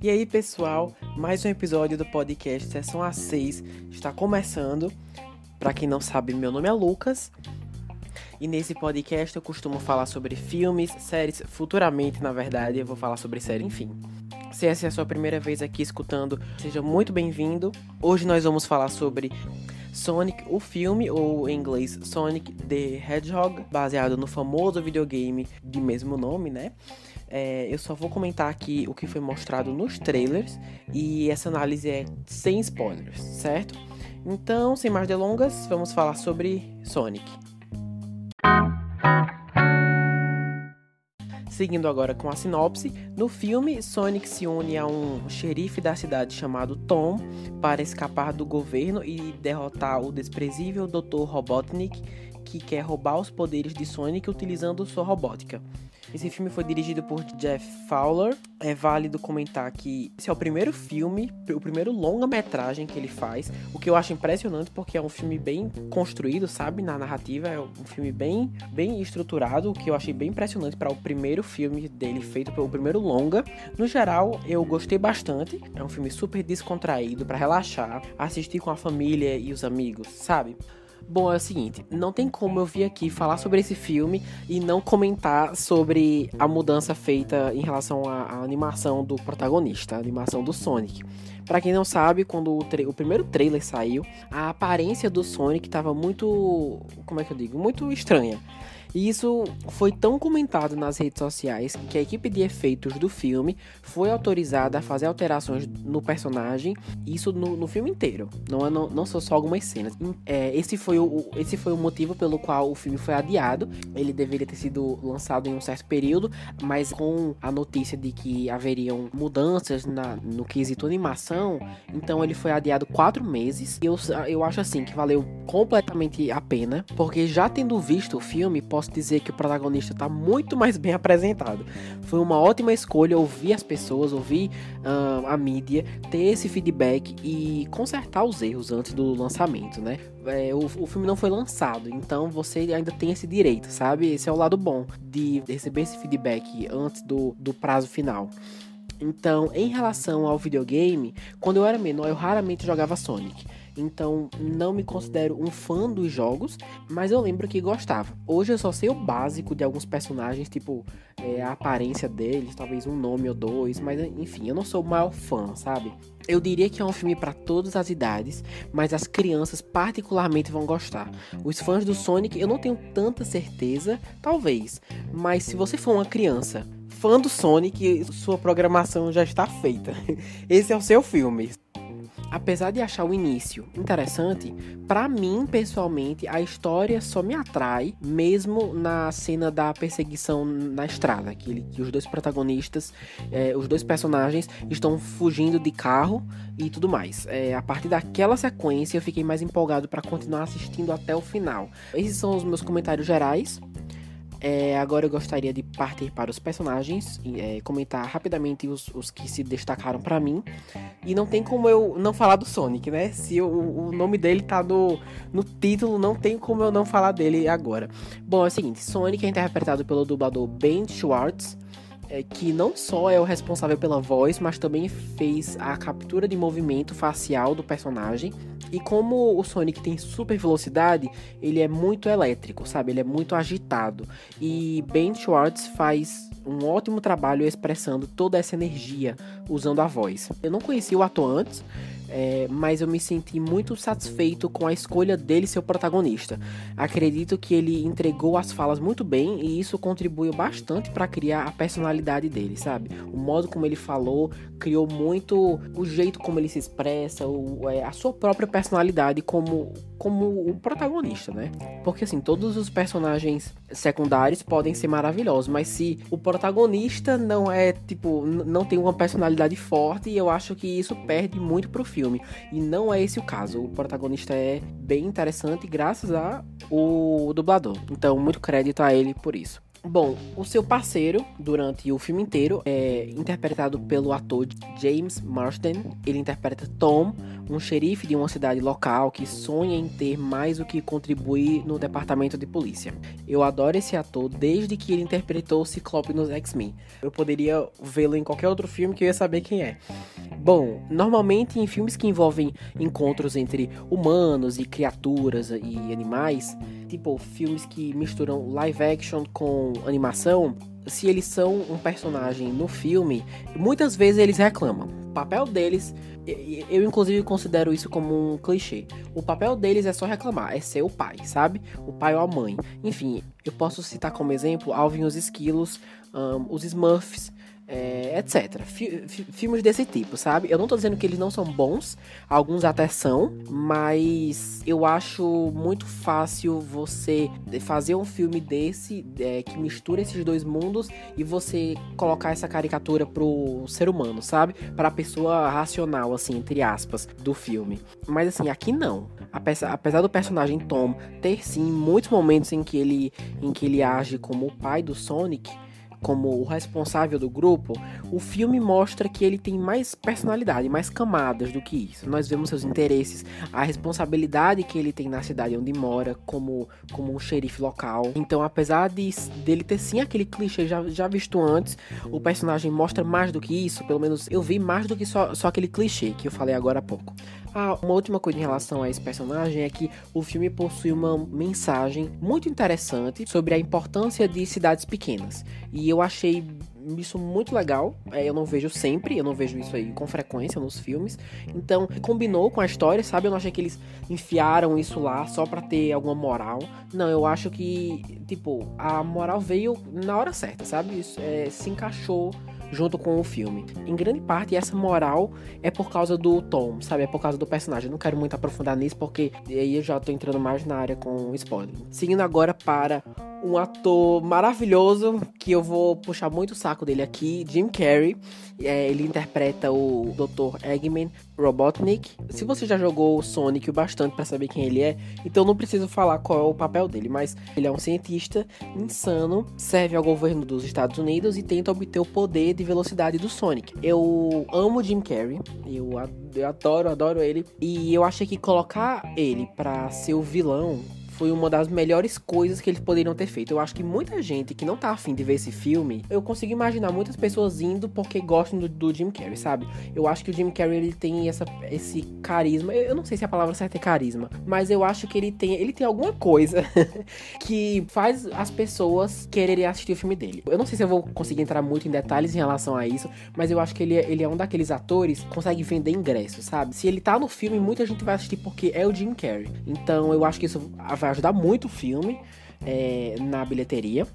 E aí, pessoal, mais um episódio do podcast Sessão A6 está começando. Para quem não sabe, meu nome é Lucas. E nesse podcast eu costumo falar sobre filmes, séries, futuramente, na verdade, eu vou falar sobre série, enfim. Se essa é a sua primeira vez aqui escutando, seja muito bem-vindo. Hoje nós vamos falar sobre Sonic, o filme, ou em inglês Sonic the Hedgehog, baseado no famoso videogame de mesmo nome, né? É, eu só vou comentar aqui o que foi mostrado nos trailers e essa análise é sem spoilers, certo? Então, sem mais delongas, vamos falar sobre Sonic. Seguindo agora com a sinopse, no filme, Sonic se une a um xerife da cidade chamado Tom para escapar do governo e derrotar o desprezível Dr. Robotnik, que quer roubar os poderes de Sonic utilizando sua robótica. Esse filme foi dirigido por Jeff Fowler. É válido comentar que esse é o primeiro filme, o primeiro longa-metragem que ele faz, o que eu acho impressionante porque é um filme bem construído, sabe, na narrativa, é um filme bem, bem estruturado, o que eu achei bem impressionante para o primeiro filme dele feito pelo primeiro longa. No geral, eu gostei bastante. É um filme super descontraído para relaxar, assistir com a família e os amigos, sabe? Bom, é o seguinte, não tem como eu vir aqui falar sobre esse filme e não comentar sobre a mudança feita em relação à, à animação do protagonista, a animação do Sonic. Para quem não sabe, quando o, o, primeiro trailer saiu, a aparência do Sonic estava muito, como é que eu digo, muito estranha. E isso foi tão comentado nas redes sociais que a equipe de efeitos do filme foi autorizada a fazer alterações no personagem, isso no, no filme inteiro, não, é, não, não são só algumas cenas. É, esse, foi o, esse foi o motivo pelo qual o filme foi adiado. Ele deveria ter sido lançado em um certo período, mas com a notícia de que haveriam mudanças na, no quesito animação, então ele foi adiado quatro meses. E eu, eu acho assim que valeu completamente a pena, porque já tendo visto o filme, posso dizer que o protagonista está muito mais bem apresentado. Foi uma ótima escolha ouvir as pessoas, ouvir uh, a mídia, ter esse feedback e consertar os erros antes do lançamento, né? É, o, o filme não foi lançado, então você ainda tem esse direito, sabe? Esse é o lado bom de receber esse feedback antes do, do prazo final. Então, em relação ao videogame, quando eu era menor, eu raramente jogava Sonic. Então, não me considero um fã dos jogos, mas eu lembro que gostava. Hoje eu só sei o básico de alguns personagens, tipo é, a aparência deles, talvez um nome ou dois, mas enfim, eu não sou o maior fã, sabe? Eu diria que é um filme para todas as idades, mas as crianças particularmente vão gostar. Os fãs do Sonic, eu não tenho tanta certeza, talvez, mas se você for uma criança fã do Sonic, sua programação já está feita. Esse é o seu filme apesar de achar o início interessante, para mim, pessoalmente, a história só me atrai mesmo na cena da perseguição na estrada, que, ele, que os dois protagonistas, é, os dois personagens estão fugindo de carro e tudo mais. É, a partir daquela sequência, eu fiquei mais empolgado para continuar assistindo até o final. Esses são os meus comentários gerais. É, agora eu gostaria de partir para os personagens e é, comentar rapidamente os, os, que se destacaram para mim. E não tem como eu não falar do Sonic, né? Se o, o nome dele tá no, no título, não tem como eu não falar dele agora. Bom, é o seguinte: Sonic é interpretado pelo dublador Ben Schwartz é, que não só é o responsável pela voz, mas também fez a captura de movimento facial do personagem. E como o Sonic tem super velocidade, ele é muito elétrico, sabe? Ele é muito agitado. E Ben Schwartz faz um ótimo trabalho expressando toda essa energia usando a voz. Eu não conhecia o ator antes, é, mas eu me senti muito satisfeito com a escolha dele ser o protagonista. Acredito que ele entregou as falas muito bem e isso contribuiu bastante para criar a personalidade dele, sabe? O modo como ele falou criou muito o jeito como ele se expressa, o, é, a sua própria personalidade como como o protagonista, né? Porque assim, todos os personagens secundários podem ser maravilhosos, mas se o protagonista não é, tipo, não tem uma personalidade forte, eu acho que isso perde muito pro filme. E não é esse o caso. O protagonista é bem interessante graças a o dublador. Então, muito crédito a ele por isso. Bom, o seu parceiro durante o filme inteiro é interpretado pelo ator James Marsden. Ele interpreta Tom, um xerife de uma cidade local que sonha em ter mais o que contribuir no departamento de polícia. Eu adoro esse ator desde que ele interpretou o Ciclope nos X-Men. Eu poderia vê-lo em qualquer outro filme que eu ia saber quem é. Bom, normalmente em filmes que envolvem encontros entre humanos e criaturas e animais, tipo filmes que misturam live action com animação, se eles são um personagem no filme, muitas vezes eles reclamam. O papel deles, eu inclusive considero isso como um clichê. O papel deles é só reclamar, é ser o pai, sabe? O pai ou a mãe. Enfim, eu posso citar como exemplo Alvin e os Esquilos, um, os Smurfs, é, etc. filmes desse tipo, sabe? Eu não tô dizendo que eles não são bons, alguns até são, mas eu acho muito fácil você fazer um filme desse é, que mistura esses dois mundos e você colocar essa caricatura pro ser humano, sabe? Pra pessoa racional, assim, entre aspas, do filme. Mas assim, aqui não. Apesar do personagem Tom ter sim muitos momentos em que ele, em que ele age como o pai do Sonic como o responsável do grupo, o filme mostra que ele tem mais personalidade, mais camadas do que isso. Nós vemos seus interesses, a responsabilidade que ele tem na cidade onde mora, como, como um xerife local. Então, apesar de, dele ter sim aquele clichê já, já visto antes, o personagem mostra mais do que isso. Pelo menos eu vi mais do que só, só aquele clichê que eu falei agora há pouco. Ah, uma última coisa em relação a esse personagem é que o filme possui uma mensagem muito interessante sobre a importância de cidades pequenas. E eu achei isso muito legal. É, eu não vejo sempre, eu não vejo isso aí com frequência nos filmes. Então, combinou com a história, sabe? Eu não achei que eles enfiaram isso lá só para ter alguma moral. Não, eu acho que, tipo, a moral veio na hora certa, sabe? Isso, é, se encaixou junto com o filme. Em grande parte, essa moral é por causa do Tom, sabe? É por causa do personagem. Eu não quero muito aprofundar nisso, porque aí eu já tô entrando mais na área com spoiler. Seguindo agora para um ator maravilhoso que eu vou puxar muito o saco dele aqui, Jim Carrey. É, ele interpreta o Dr. Eggman Robotnik. Se você já jogou o Sonic o bastante para saber quem ele é, então não preciso falar qual é o papel dele, mas ele é um cientista insano, serve ao governo dos Estados Unidos e tenta obter o poder de velocidade do Sonic. Eu amo Jim Carrey, eu, eu adoro, adoro ele, e eu achei que colocar ele para ser o vilão foi uma das melhores coisas que eles poderiam ter feito. Eu acho que muita gente que não tá afim de ver esse filme, eu consigo imaginar muitas pessoas indo porque gostam do, do Jim Carrey, sabe? Eu acho que o Jim Carrey ele tem essa, esse carisma. Eu, eu não sei se a palavra certa é carisma, mas eu acho que ele tem, ele tem alguma coisa que faz as pessoas quererem assistir o filme dele. Eu não sei se eu vou conseguir entrar muito em detalhes em relação a isso, mas eu acho que ele, é, ele é um daqueles atores que consegue vender ingressos, sabe? Se ele tá no filme, muita gente vai assistir porque é o Jim Carrey. Então eu acho que isso vai vai ajudar muito o filme é, na bilheteria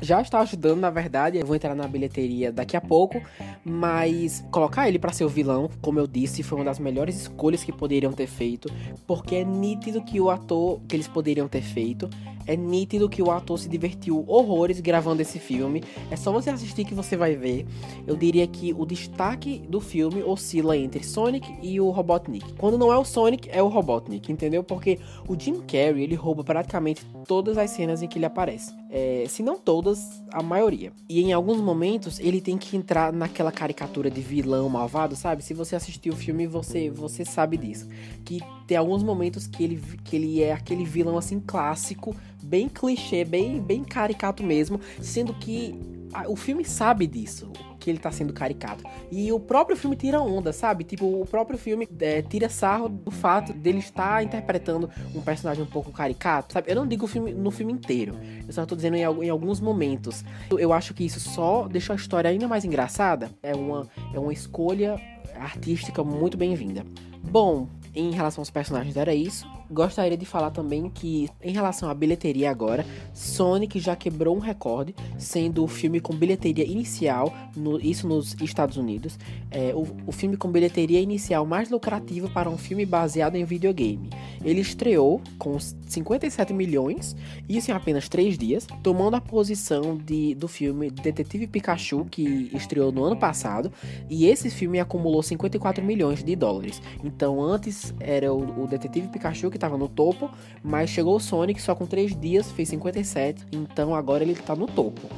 já está ajudando, na verdade. Eu vou entrar na bilheteria daqui a pouco, mas colocar ele para ser o vilão, como eu disse, foi uma das melhores escolhas que poderiam ter feito, porque é nítido que o ator que eles poderiam ter feito, é nítido que o ator se divertiu horrores gravando esse filme. É só você assistir que você vai ver. Eu diria que o destaque do filme oscila entre Sonic e o Robotnik. Quando não é o Sonic, é o Robotnik, entendeu? Porque o Jim Carrey, ele rouba praticamente todas as cenas em que ele aparece. É, se não todas, a maioria. E em alguns momentos ele tem que entrar naquela caricatura de vilão malvado, sabe? Se você assistiu o filme, você, você sabe disso. Que tem alguns momentos que ele, que ele é aquele vilão assim clássico, bem clichê, bem, bem caricato mesmo, sendo que o filme sabe disso que ele tá sendo caricato. E o próprio filme tira onda, sabe? Tipo, o próprio filme é, tira sarro do fato dele estar interpretando um personagem um pouco caricato, sabe? Eu não digo filme, no filme inteiro, eu só tô dizendo em, em, alguns momentos. Eu acho que isso só deixou a história ainda mais engraçada. É uma, é uma escolha artística muito bem-vinda. Bom, em relação aos personagens era isso. Gostaria de falar também que, em relação à bilheteria agora, Sonic já quebrou um recorde, sendo o filme com bilheteria inicial, no, isso nos Estados Unidos, é, o, o filme com bilheteria inicial mais lucrativo para um filme baseado em videogame. Ele estreou com 57 milhões, isso em apenas 3 dias, tomando a posição de, do filme Detetive Pikachu, que estreou no ano passado, e esse filme acumulou 54 milhões de dólares. Então, antes era o, o Detetive Pikachu que estava no topo, mas chegou o Sonic só com 3 dias, fez 57, então agora ele está no topo.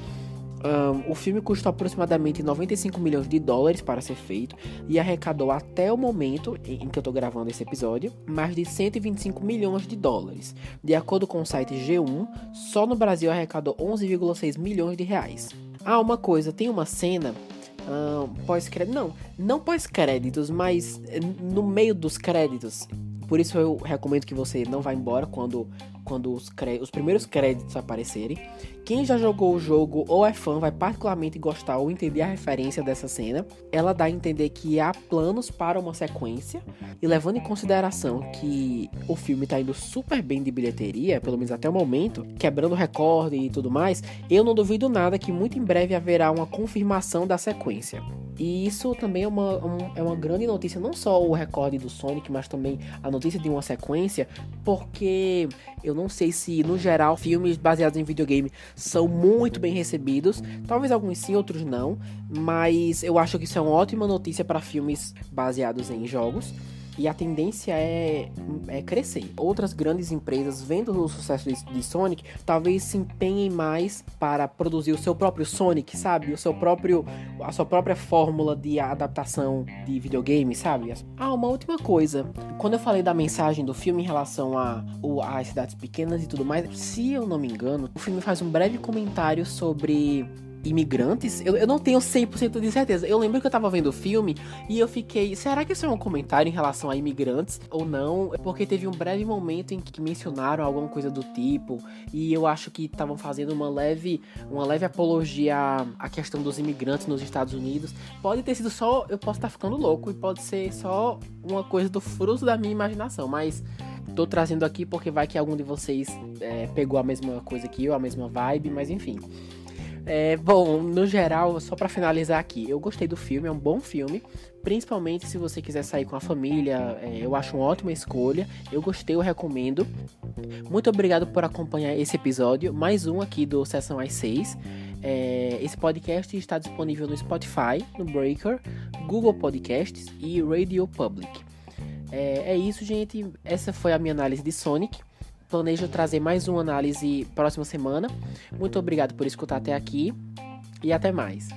Um, o filme custou aproximadamente 95 milhões de dólares para ser feito e arrecadou até o momento em que eu estou gravando esse episódio mais de 125 milhões de dólares. De acordo com o site G1, só no Brasil arrecadou 11,6 milhões de reais. Ah, uma coisa, tem uma cena um, pós-crédito, não, não pós-créditos, mas no meio dos créditos. Por isso eu recomendo que você não vá embora quando quando os, os primeiros créditos aparecerem. Quem já jogou o jogo ou é fã vai particularmente gostar ou entender a referência dessa cena. Ela dá a entender que há planos para uma sequência e levando em consideração que o filme está indo super bem de bilheteria, pelo menos até o momento, quebrando recorde e tudo mais, eu não duvido nada que muito em breve haverá uma confirmação da sequência. E isso também é uma, um, é uma grande notícia, não só o recorde do Sonic, mas também a notícia de uma sequência, porque eu não sei se, no geral, filmes baseados em videogame são muito bem recebidos. Talvez alguns sim, outros não. Mas eu acho que isso é uma ótima notícia para filmes baseados em jogos e a tendência é, é crescer. Outras grandes empresas, vendo o sucesso de, de, Sonic, talvez se empenhem mais para produzir o seu próprio Sonic, sabe? O seu próprio, a sua própria fórmula de adaptação de videogame, sabe? Ah, uma última coisa. Quando eu falei da mensagem do filme em relação a, cidades pequenas e tudo mais, se eu não me engano, o filme faz um breve comentário sobre imigrantes, eu, eu não tenho 100% de certeza. Eu lembro que eu tava vendo o filme e eu fiquei, será que isso é um comentário em relação a imigrantes ou não? Porque teve um breve momento em que mencionaram alguma coisa do tipo e eu acho que estavam fazendo uma leve, uma leve apologia à, questão dos imigrantes nos Estados Unidos. Pode ter sido só, eu posso estar ficando louco e pode ser só uma coisa do fruto da minha imaginação, mas tô trazendo aqui porque vai que algum de vocês é, pegou a mesma coisa que eu, a mesma vibe, mas enfim. É, bom, no geral, só para finalizar aqui, eu gostei do filme, é um bom filme, principalmente se você quiser sair com a família, é, eu acho uma ótima escolha. Eu gostei, eu recomendo. Muito obrigado por acompanhar esse episódio, mais um aqui do Sessão às 6. É, esse podcast está disponível no Spotify, no Breaker, Google Podcasts e Radio Public. É, é isso, gente. Essa foi a minha análise de Sonic. Planejo trazer mais uma análise próxima semana. Muito obrigado por escutar até aqui e até mais.